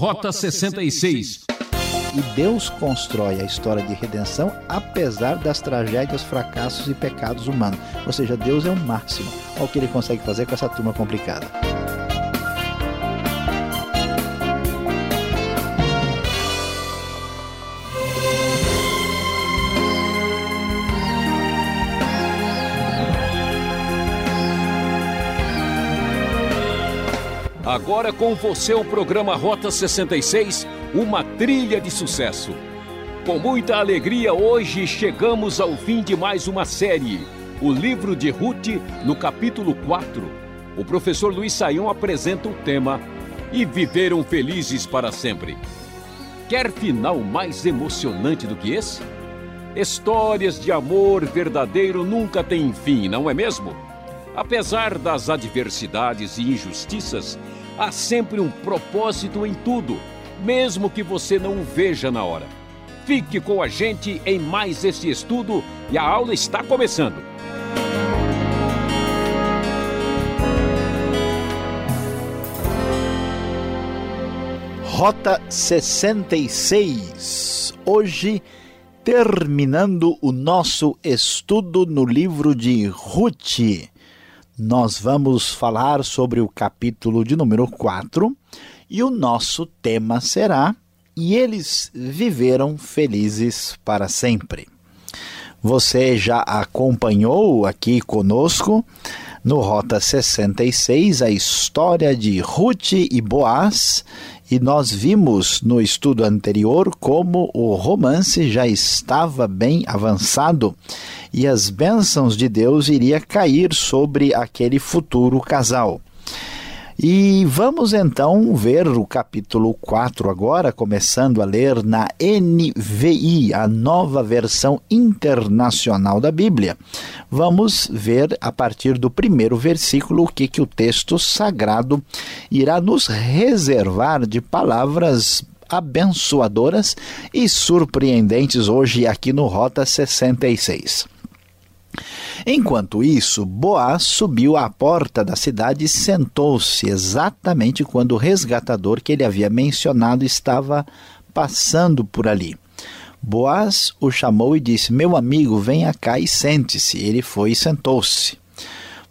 Rota 66. E Deus constrói a história de redenção apesar das tragédias, fracassos e pecados humanos. Ou seja, Deus é o máximo. Olha o que ele consegue fazer com essa turma complicada. Agora com você o programa Rota 66, uma trilha de sucesso. Com muita alegria, hoje chegamos ao fim de mais uma série, o livro de Ruth, no capítulo 4. O professor Luiz Saião apresenta o tema E viveram felizes para sempre. Quer final mais emocionante do que esse? Histórias de amor verdadeiro nunca têm fim, não é mesmo? Apesar das adversidades e injustiças, Há sempre um propósito em tudo, mesmo que você não o veja na hora. Fique com a gente em mais esse estudo e a aula está começando. Rota 66. Hoje, terminando o nosso estudo no livro de Ruth nós vamos falar sobre o capítulo de número 4 e o nosso tema será E eles viveram felizes para sempre. Você já acompanhou aqui conosco no Rota 66 a história de Ruth e Boaz e nós vimos no estudo anterior como o romance já estava bem avançado e as bênçãos de Deus iria cair sobre aquele futuro casal. E vamos então ver o capítulo 4 agora, começando a ler na NVI, a nova versão internacional da Bíblia. Vamos ver a partir do primeiro versículo o que, que o texto sagrado irá nos reservar de palavras abençoadoras e surpreendentes hoje aqui no Rota 66. Enquanto isso, Boaz subiu à porta da cidade e sentou-se exatamente quando o resgatador que ele havia mencionado estava passando por ali. Boaz o chamou e disse: Meu amigo, venha cá e sente-se. Ele foi e sentou-se.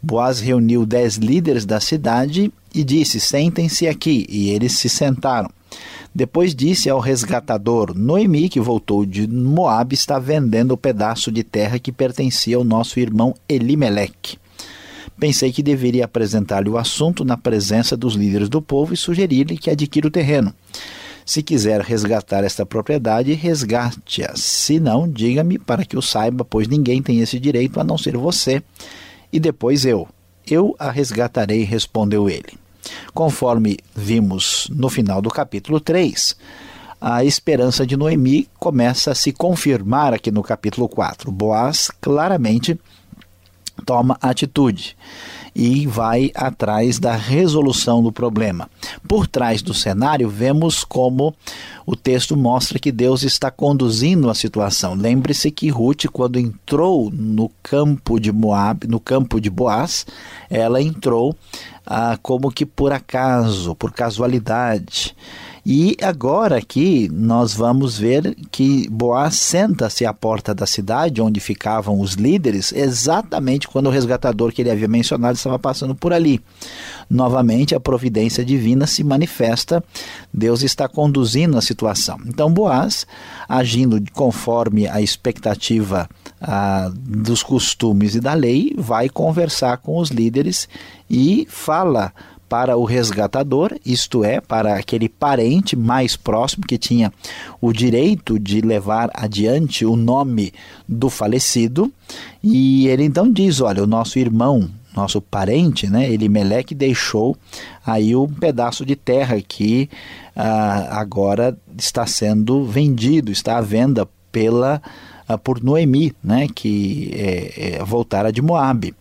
Boaz reuniu dez líderes da cidade e disse: Sentem-se aqui. E eles se sentaram. Depois disse ao resgatador: Noemi, que voltou de Moabe, está vendendo o pedaço de terra que pertencia ao nosso irmão Elimeleque. Pensei que deveria apresentar-lhe o assunto na presença dos líderes do povo e sugerir-lhe que adquira o terreno. Se quiser resgatar esta propriedade, resgate-a. Se não, diga-me para que o saiba, pois ninguém tem esse direito a não ser você e depois eu. Eu a resgatarei, respondeu ele. Conforme vimos no final do capítulo 3, a esperança de Noemi começa a se confirmar aqui no capítulo 4. Boaz claramente toma atitude e vai atrás da resolução do problema. Por trás do cenário, vemos como o texto mostra que Deus está conduzindo a situação. Lembre-se que Ruth, quando entrou no campo de Moab, no campo de Boaz, ela entrou ah, como que por acaso, por casualidade. E agora aqui nós vamos ver que Boaz senta-se à porta da cidade onde ficavam os líderes, exatamente quando o resgatador que ele havia mencionado estava passando por ali. Novamente a providência divina se manifesta, Deus está conduzindo a situação. Então Boaz, agindo conforme a expectativa ah, dos costumes e da lei, vai conversar com os líderes e fala para o resgatador, isto é, para aquele parente mais próximo que tinha o direito de levar adiante o nome do falecido. E ele então diz: Olha, o nosso irmão, nosso parente, né, Elimeleque, deixou aí um pedaço de terra que ah, agora está sendo vendido, está à venda pela, ah, por Noemi, né, que é, é, voltara de Moabe.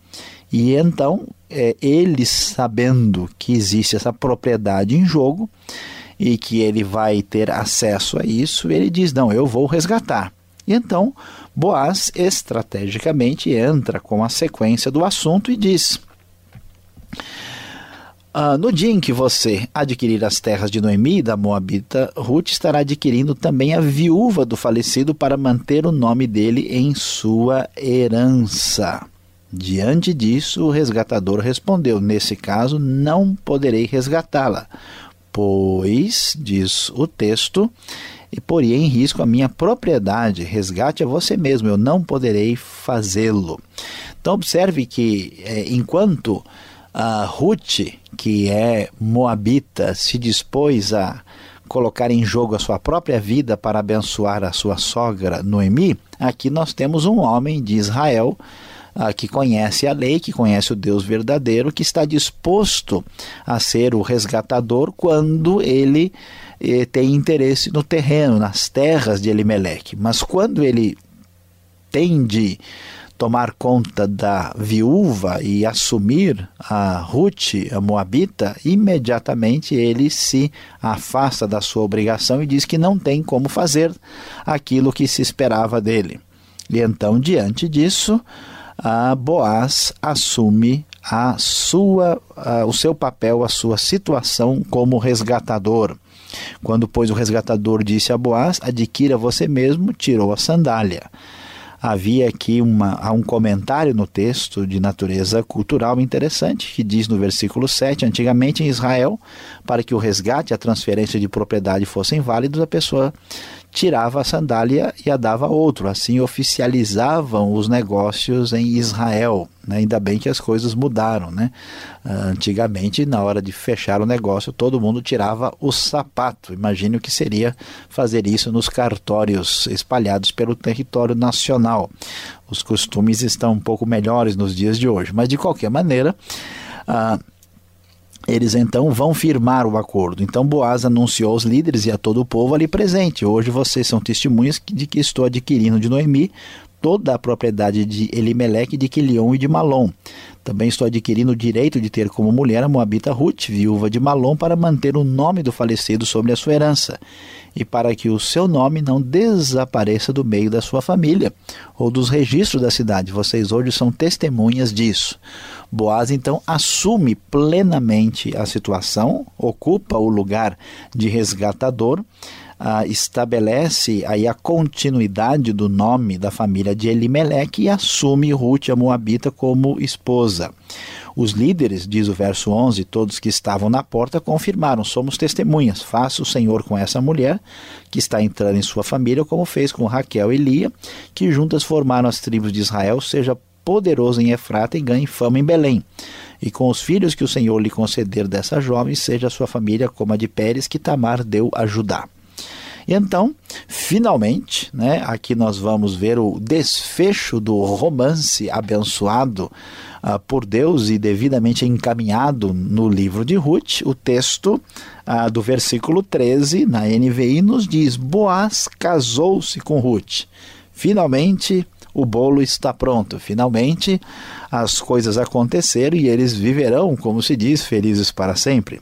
E então, é, ele sabendo que existe essa propriedade em jogo e que ele vai ter acesso a isso, ele diz: Não, eu vou resgatar. E então, Boaz estrategicamente entra com a sequência do assunto e diz: Uh, no dia em que você adquirir as terras de Noemi, da Moabita, Ruth estará adquirindo também a viúva do falecido para manter o nome dele em sua herança. Diante disso, o resgatador respondeu: Nesse caso, não poderei resgatá-la, pois, diz o texto, e poria em risco a minha propriedade. Resgate a você mesmo, eu não poderei fazê-lo. Então, observe que é, enquanto a Ruth, que é moabita, se dispôs a colocar em jogo a sua própria vida para abençoar a sua sogra Noemi, aqui nós temos um homem de Israel uh, que conhece a lei, que conhece o Deus verdadeiro, que está disposto a ser o resgatador quando ele eh, tem interesse no terreno, nas terras de Elimelech. Mas quando ele tem de tomar conta da viúva e assumir a Ruth, a Moabita, imediatamente ele se afasta da sua obrigação e diz que não tem como fazer aquilo que se esperava dele. E então, diante disso, a Boaz assume a sua, a, o seu papel, a sua situação como resgatador. Quando, pois, o resgatador disse a Boaz: Adquira você mesmo, tirou a sandália havia aqui uma, um comentário no texto de natureza cultural interessante que diz no versículo 7: Antigamente em Israel, para que o resgate e a transferência de propriedade fossem válidos, a pessoa tirava a sandália e a dava a outro. Assim oficializavam os negócios em Israel. Né? Ainda bem que as coisas mudaram. Né? Antigamente, na hora de fechar o negócio, todo mundo tirava o sapato. Imagine o que seria fazer isso nos cartórios espalhados pelo território nacional. Os costumes estão um pouco melhores nos dias de hoje, mas de qualquer maneira. Uh, eles então vão firmar o acordo. Então Boaz anunciou aos líderes e a todo o povo ali presente: Hoje vocês são testemunhas de que estou adquirindo de Noemi toda a propriedade de Elimeleque, de Quilion e de Malom. Também estou adquirindo o direito de ter como mulher a Moabita Ruth, viúva de Malom, para manter o nome do falecido sobre a sua herança e para que o seu nome não desapareça do meio da sua família ou dos registros da cidade. Vocês hoje são testemunhas disso. Boaz então assume plenamente a situação, ocupa o lugar de resgatador, ah, estabelece aí a continuidade do nome da família de Elimelec e assume Ruth a Moabita como esposa. Os líderes, diz o verso 11, todos que estavam na porta confirmaram: somos testemunhas. Faça o Senhor com essa mulher que está entrando em sua família, como fez com Raquel e Lia, que juntas formaram as tribos de Israel, seja poderoso em Efrata e ganhe fama em Belém. E com os filhos que o Senhor lhe conceder dessa jovem, seja a sua família como a de Pérez, que Tamar deu a Judá. Então, finalmente, né, aqui nós vamos ver o desfecho do romance abençoado uh, por Deus e devidamente encaminhado no livro de Ruth. O texto uh, do versículo 13, na NVI, nos diz: Boaz casou-se com Ruth. Finalmente, o bolo está pronto. Finalmente, as coisas aconteceram e eles viverão, como se diz, felizes para sempre.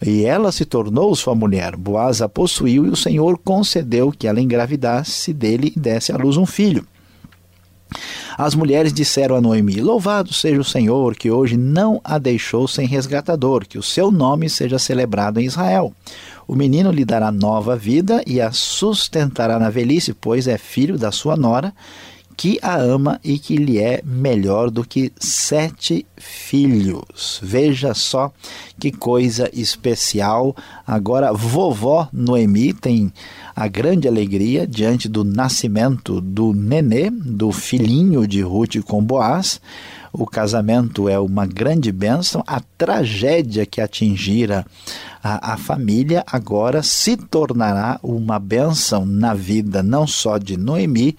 E ela se tornou sua mulher. Boaz a possuiu e o Senhor concedeu que ela engravidasse dele e desse à luz um filho. As mulheres disseram a Noemi: Louvado seja o Senhor, que hoje não a deixou sem resgatador, que o seu nome seja celebrado em Israel. O menino lhe dará nova vida e a sustentará na velhice, pois é filho da sua nora, que a ama e que lhe é melhor do que sete filhos. Veja só que coisa especial. Agora, vovó Noemi tem a grande alegria diante do nascimento do nenê, do filhinho de Ruth com Boaz. O casamento é uma grande bênção. A tragédia que atingira a, a família agora se tornará uma bênção na vida não só de Noemi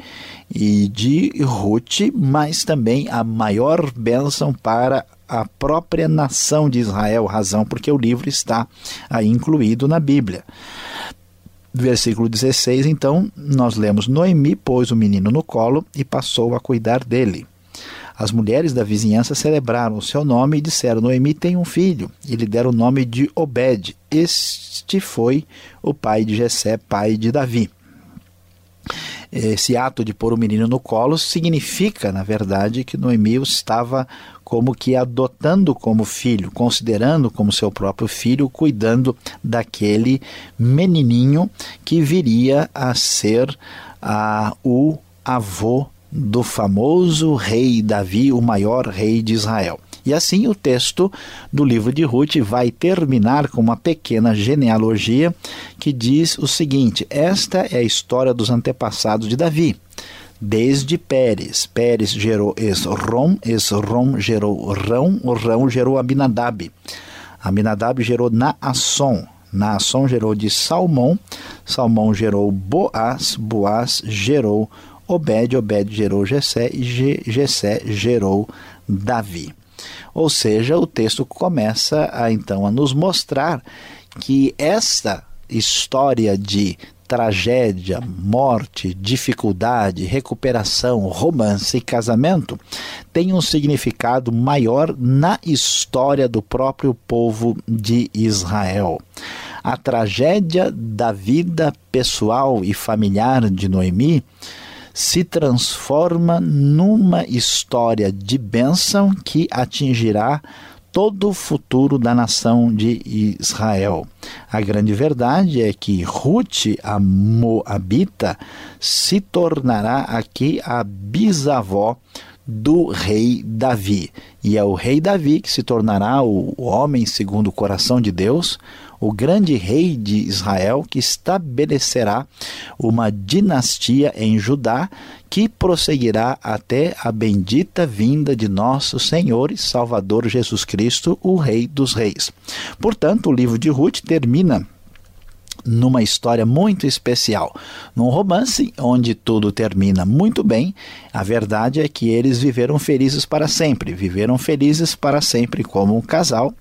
e de Ruth, mas também a maior bênção para a própria nação de Israel, razão porque o livro está aí incluído na Bíblia. Versículo 16, então, nós lemos: Noemi pôs o menino no colo e passou a cuidar dele. As mulheres da vizinhança celebraram o seu nome e disseram: Noemi tem um filho. E lhe deram o nome de Obed. Este foi o pai de Jessé, pai de Davi. Esse ato de pôr o menino no colo significa, na verdade, que Noemi estava como que adotando como filho, considerando como seu próprio filho, cuidando daquele menininho que viria a ser ah, o avô do famoso rei Davi, o maior rei de Israel. E assim o texto do livro de Ruth vai terminar com uma pequena genealogia que diz o seguinte: Esta é a história dos antepassados de Davi. Desde Pérez. Pérez gerou Esrom, Esrom gerou Rão, Rão gerou Abinadab. Abinadab gerou Naasson. Naasson gerou de Salmão, Salmão gerou Boaz, Boaz gerou Obed, Obed gerou Jessé e Jessé gerou Davi. Ou seja, o texto começa a então a nos mostrar que esta história de tragédia, morte, dificuldade, recuperação, romance e casamento tem um significado maior na história do próprio povo de Israel. A tragédia da vida pessoal e familiar de Noemi se transforma numa história de bênção que atingirá todo o futuro da nação de Israel. A grande verdade é que Ruth, a Moabita, se tornará aqui a bisavó do rei Davi. E é o rei Davi que se tornará o homem segundo o coração de Deus, o grande rei de Israel que estabelecerá uma dinastia em Judá que prosseguirá até a bendita vinda de nosso Senhor e Salvador Jesus Cristo, o Rei dos Reis. Portanto, o livro de Ruth termina numa história muito especial, num romance onde tudo termina muito bem. A verdade é que eles viveram felizes para sempre, viveram felizes para sempre como um casal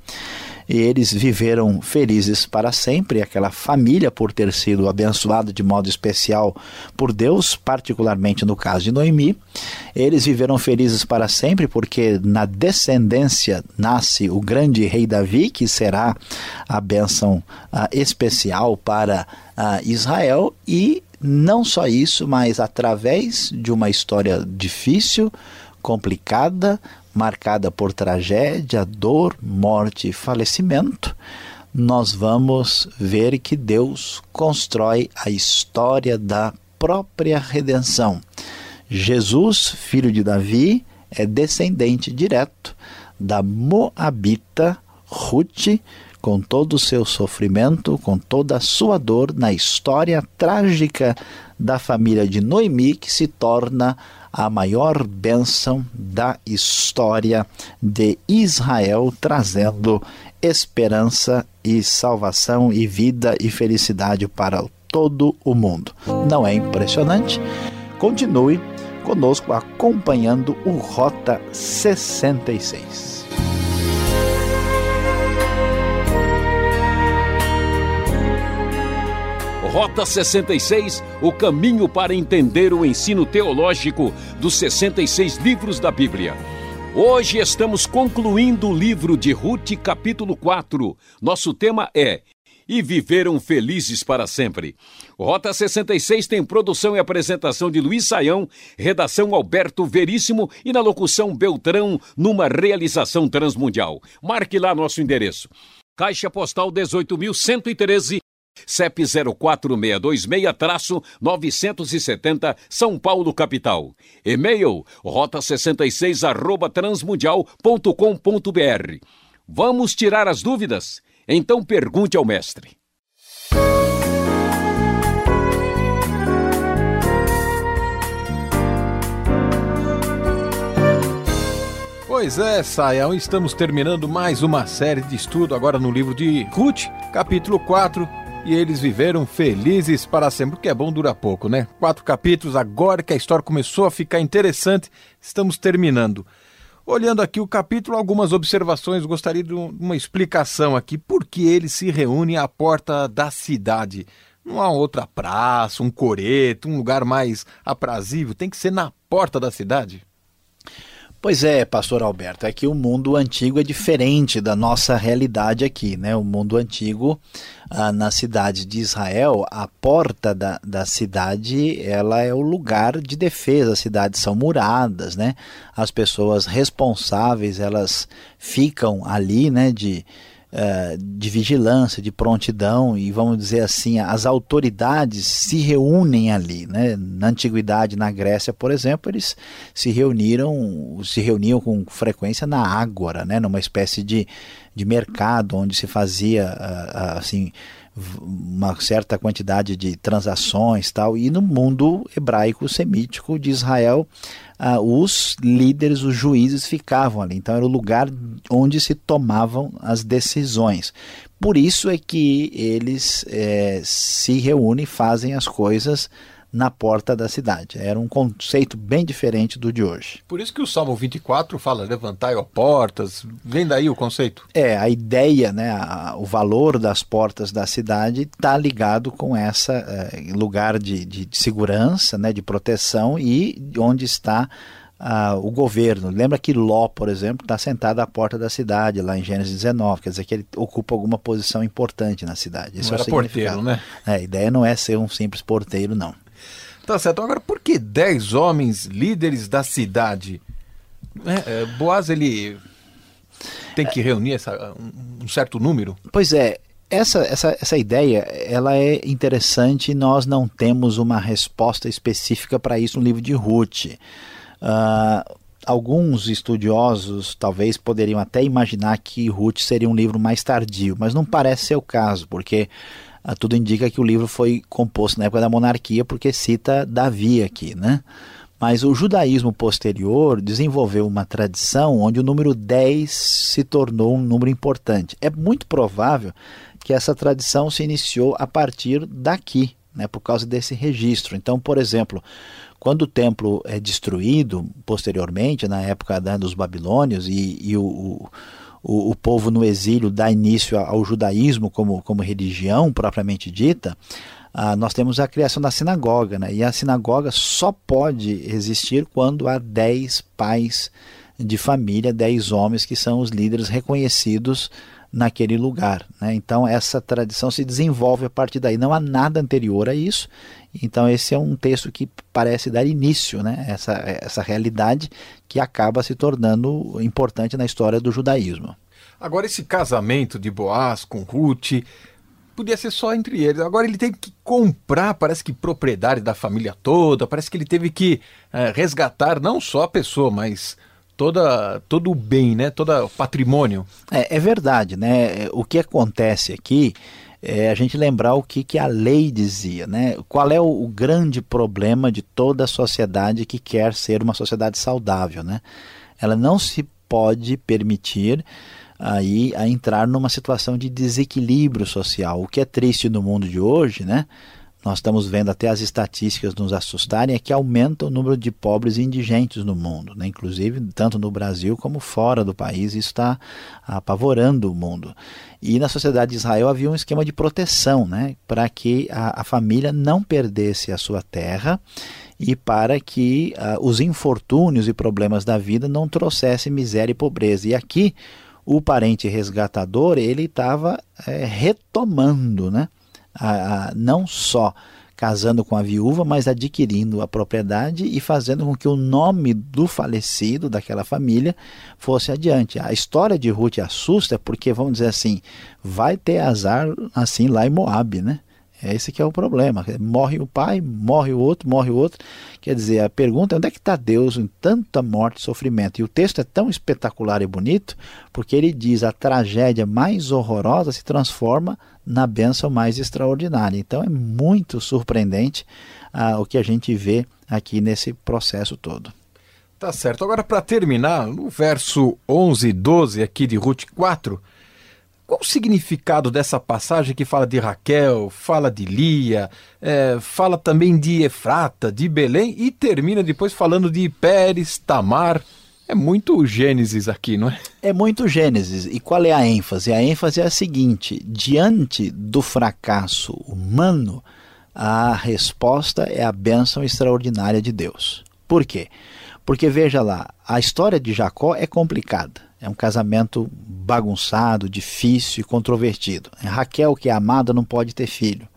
e eles viveram felizes para sempre, aquela família por ter sido abençoada de modo especial por Deus, particularmente no caso de Noemi. Eles viveram felizes para sempre porque na descendência nasce o grande rei Davi, que será a bênção uh, especial para uh, Israel e não só isso, mas através de uma história difícil, complicada, marcada por tragédia, dor, morte e falecimento, nós vamos ver que Deus constrói a história da própria redenção. Jesus, filho de Davi, é descendente direto da Moabita Ruth, com todo o seu sofrimento, com toda a sua dor na história trágica da família de Noemi, que se torna a maior bênção da história de Israel, trazendo esperança e salvação e vida e felicidade para todo o mundo. Não é impressionante? Continue conosco acompanhando o Rota 66. Rota 66, o caminho para entender o ensino teológico dos 66 livros da Bíblia. Hoje estamos concluindo o livro de Ruth, capítulo 4. Nosso tema é E viveram felizes para sempre. Rota 66 tem produção e apresentação de Luiz Saião, redação Alberto Veríssimo e na locução Beltrão, numa realização transmundial. Marque lá nosso endereço. Caixa Postal 18.113, CEP 04626-970, São Paulo, capital. E-mail rota66 arroba transmundial.com.br. Vamos tirar as dúvidas? Então pergunte ao mestre. Pois é, Saião, estamos terminando mais uma série de estudo agora no livro de Ruth, capítulo 4, e eles viveram felizes para sempre, porque é bom durar pouco, né? Quatro capítulos, agora que a história começou a ficar interessante, estamos terminando. Olhando aqui o capítulo, algumas observações, gostaria de uma explicação aqui. Por que eles se reúnem à porta da cidade? Não há outra praça, um coreto, um lugar mais aprazível, tem que ser na porta da cidade? Pois é, pastor Alberto, é que o mundo antigo é diferente da nossa realidade aqui, né? O mundo antigo, ah, na cidade de Israel, a porta da, da cidade, ela é o lugar de defesa, as cidades são muradas, né? As pessoas responsáveis, elas ficam ali, né, de uh, de vigilância, de prontidão e vamos dizer assim, as autoridades se reúnem ali, né? Na antiguidade, na Grécia, por exemplo, eles se reuniram, se reuniam com frequência na Ágora, né? Numa espécie de, de mercado onde se fazia uh, assim uma certa quantidade de transações tal e no mundo hebraico semítico de Israel ah, os líderes, os juízes ficavam ali. Então era o lugar onde se tomavam as decisões. Por isso é que eles é, se reúnem e fazem as coisas na porta da cidade. Era um conceito bem diferente do de hoje. Por isso que o Salmo 24 fala levantai ó portas, vem daí o conceito? É, a ideia, né, a, o valor das portas da cidade está ligado com essa é, lugar de, de, de, segurança, né, de proteção e onde está Uh, o governo. Lembra que Ló, por exemplo, está sentado à porta da cidade, lá em Gênesis 19, quer dizer que ele ocupa alguma posição importante na cidade. Esse não é era porteiro, né? É, a ideia não é ser um simples porteiro, não. Tá certo. Agora, por que dez homens líderes da cidade? É, é, Boaz, ele tem que reunir essa, um, certo número? Pois é, essa, essa, essa ideia ela é interessante nós não temos uma resposta específica para isso no livro de Ruth. Uh, alguns estudiosos talvez poderiam até imaginar que Ruth seria um livro mais tardio, mas não parece ser o caso, porque tudo indica que o livro foi composto na época da monarquia, porque cita Davi aqui, né? Mas o judaísmo posterior desenvolveu uma tradição onde o número 10 se tornou um número importante. É muito provável que essa tradição se iniciou a partir daqui, né, por causa desse registro. Então, por exemplo, quando o templo é destruído posteriormente, na época né, dos babilônios, e, e o, o o, o povo no exílio dá início ao judaísmo como, como religião propriamente dita, ah, nós temos a criação da sinagoga, né? e a sinagoga só pode existir quando há dez pais de família, dez homens que são os líderes reconhecidos naquele lugar. Né? Então essa tradição se desenvolve a partir daí. Não há nada anterior a isso. Então esse é um texto que parece dar início, né? essa, essa realidade que acaba se tornando importante na história do judaísmo. Agora esse casamento de Boaz com Ruth podia ser só entre eles. Agora ele teve que comprar, parece que propriedade da família toda, parece que ele teve que é, resgatar não só a pessoa, mas toda todo o bem, né? Todo o patrimônio. É, é verdade, né? O que acontece aqui é a gente lembrar o que, que a lei dizia, né? Qual é o, o grande problema de toda sociedade que quer ser uma sociedade saudável, né? Ela não se pode permitir aí a entrar numa situação de desequilíbrio social. O que é triste no mundo de hoje, né? Nós estamos vendo até as estatísticas nos assustarem, é que aumenta o número de pobres e indigentes no mundo, né? inclusive tanto no Brasil como fora do país, isso está apavorando o mundo. E na sociedade de Israel havia um esquema de proteção, né? para que a, a família não perdesse a sua terra e para que uh, os infortúnios e problemas da vida não trouxessem miséria e pobreza. E aqui o parente resgatador ele estava é, retomando, né? A, a, não só casando com a viúva, mas adquirindo a propriedade e fazendo com que o nome do falecido, daquela família, fosse adiante. A história de Ruth assusta porque, vamos dizer assim, vai ter azar assim lá em Moab, né? É esse que é o problema. Morre o pai, morre o outro, morre o outro. Quer dizer, a pergunta é onde é que está Deus em tanta morte e sofrimento? E o texto é tão espetacular e bonito porque ele diz a tragédia mais horrorosa se transforma na bênção mais extraordinária. Então é muito surpreendente ah, o que a gente vê aqui nesse processo todo. Tá certo. Agora, para terminar, no verso 11 e 12 aqui de Ruth 4, qual o significado dessa passagem que fala de Raquel, fala de Lia, é, fala também de Efrata, de Belém e termina depois falando de Pérez, Tamar? É muito Gênesis aqui, não é? É muito Gênesis. E qual é a ênfase? A ênfase é a seguinte: diante do fracasso humano, a resposta é a bênção extraordinária de Deus. Por quê? Porque veja lá, a história de Jacó é complicada. É um casamento bagunçado, difícil e controvertido. Raquel, que é amada, não pode ter filho.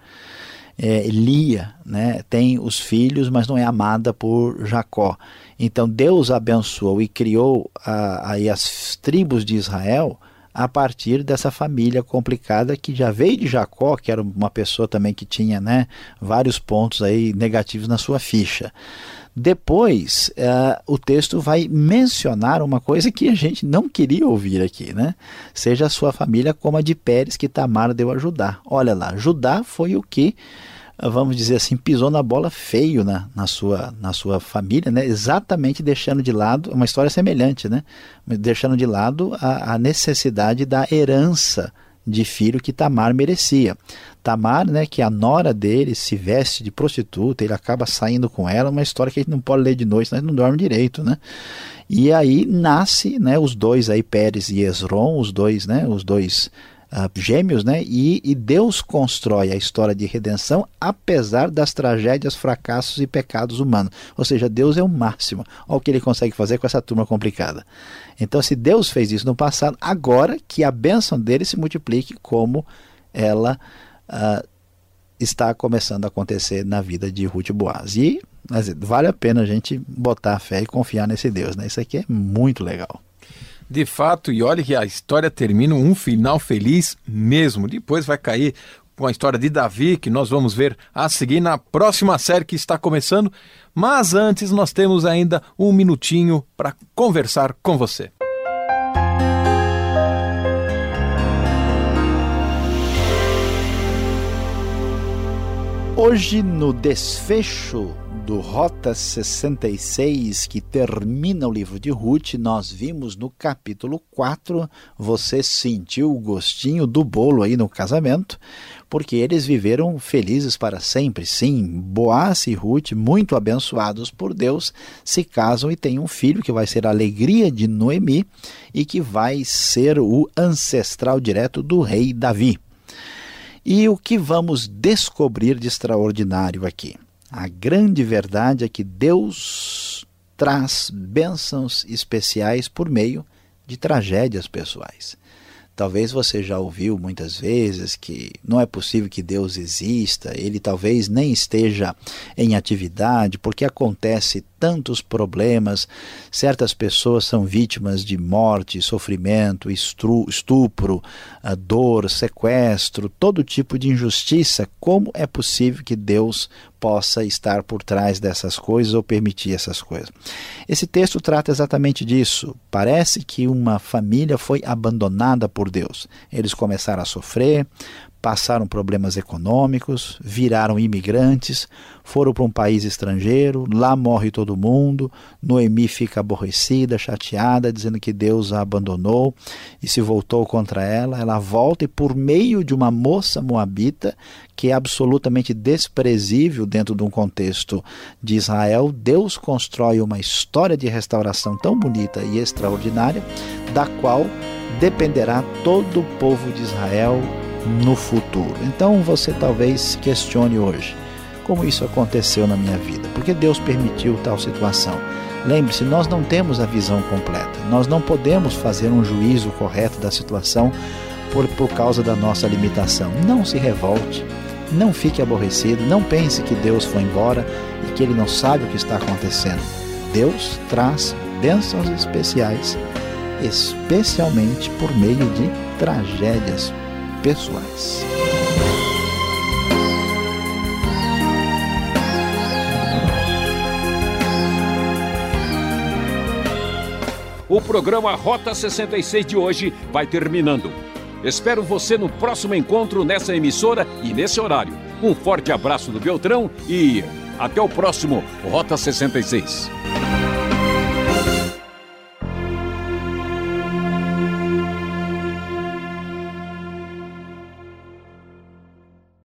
É, Lia né, tem os filhos, mas não é amada por Jacó. Então Deus abençoou e criou a, a, as tribos de Israel a partir dessa família complicada que já veio de Jacó, que era uma pessoa também que tinha né, vários pontos aí negativos na sua ficha. Depois, uh, o texto vai mencionar uma coisa que a gente não queria ouvir aqui, né? Seja a sua família como a de Pérez que Tamar deu a Judá. Olha lá, Judá foi o que vamos dizer assim, pisou na bola feio na, na, sua, na sua família, né? exatamente deixando de lado, uma história semelhante, né? deixando de lado a, a necessidade da herança de filho que Tamar merecia. Tamar, né, que a nora dele se veste de prostituta, ele acaba saindo com ela, uma história que a gente não pode ler de noite, nós não dorme direito, né? E aí nasce, né, os dois aí Pérez e Esron, os dois, né, os dois uh, gêmeos, né? E, e, Deus constrói a história de redenção apesar das tragédias, fracassos e pecados humanos. Ou seja, Deus é o máximo. Olha o que ele consegue fazer com essa turma complicada. Então, se Deus fez isso no passado, agora que a bênção dele se multiplique como ela uh, está começando a acontecer na vida de Ruth Boaz. E vale a pena a gente botar a fé e confiar nesse Deus. Né? Isso aqui é muito legal. De fato, e olha que a história termina um final feliz mesmo. Depois vai cair com a história de Davi, que nós vamos ver a seguir na próxima série que está começando. Mas antes, nós temos ainda um minutinho para conversar com você. Hoje, no desfecho do Rota 66, que termina o livro de Ruth, nós vimos no capítulo 4, você sentiu o gostinho do bolo aí no casamento, porque eles viveram felizes para sempre. Sim, Boaz e Ruth, muito abençoados por Deus, se casam e têm um filho que vai ser a alegria de Noemi e que vai ser o ancestral direto do rei Davi. E o que vamos descobrir de extraordinário aqui? A grande verdade é que Deus traz bênçãos especiais por meio de tragédias pessoais. Talvez você já ouviu muitas vezes que não é possível que Deus exista, ele talvez nem esteja em atividade, porque acontece tantos problemas. Certas pessoas são vítimas de morte, sofrimento, estupro, dor, sequestro, todo tipo de injustiça. Como é possível que Deus possa estar por trás dessas coisas ou permitir essas coisas? Esse texto trata exatamente disso. Parece que uma família foi abandonada por Deus. Eles começaram a sofrer, passaram problemas econômicos, viraram imigrantes, foram para um país estrangeiro, lá morre todo mundo, Noemi fica aborrecida, chateada, dizendo que Deus a abandonou e se voltou contra ela. Ela volta e, por meio de uma moça moabita, que é absolutamente desprezível dentro de um contexto de Israel, Deus constrói uma história de restauração tão bonita e extraordinária, da qual dependerá todo o povo de Israel no futuro. Então você talvez questione hoje como isso aconteceu na minha vida, porque Deus permitiu tal situação. Lembre-se, nós não temos a visão completa, nós não podemos fazer um juízo correto da situação por, por causa da nossa limitação. Não se revolte, não fique aborrecido, não pense que Deus foi embora e que Ele não sabe o que está acontecendo. Deus traz bênçãos especiais, especialmente por meio de tragédias pessoais. O programa Rota 66 de hoje vai terminando. Espero você no próximo encontro nessa emissora e nesse horário. Um forte abraço do Beltrão e até o próximo Rota 66.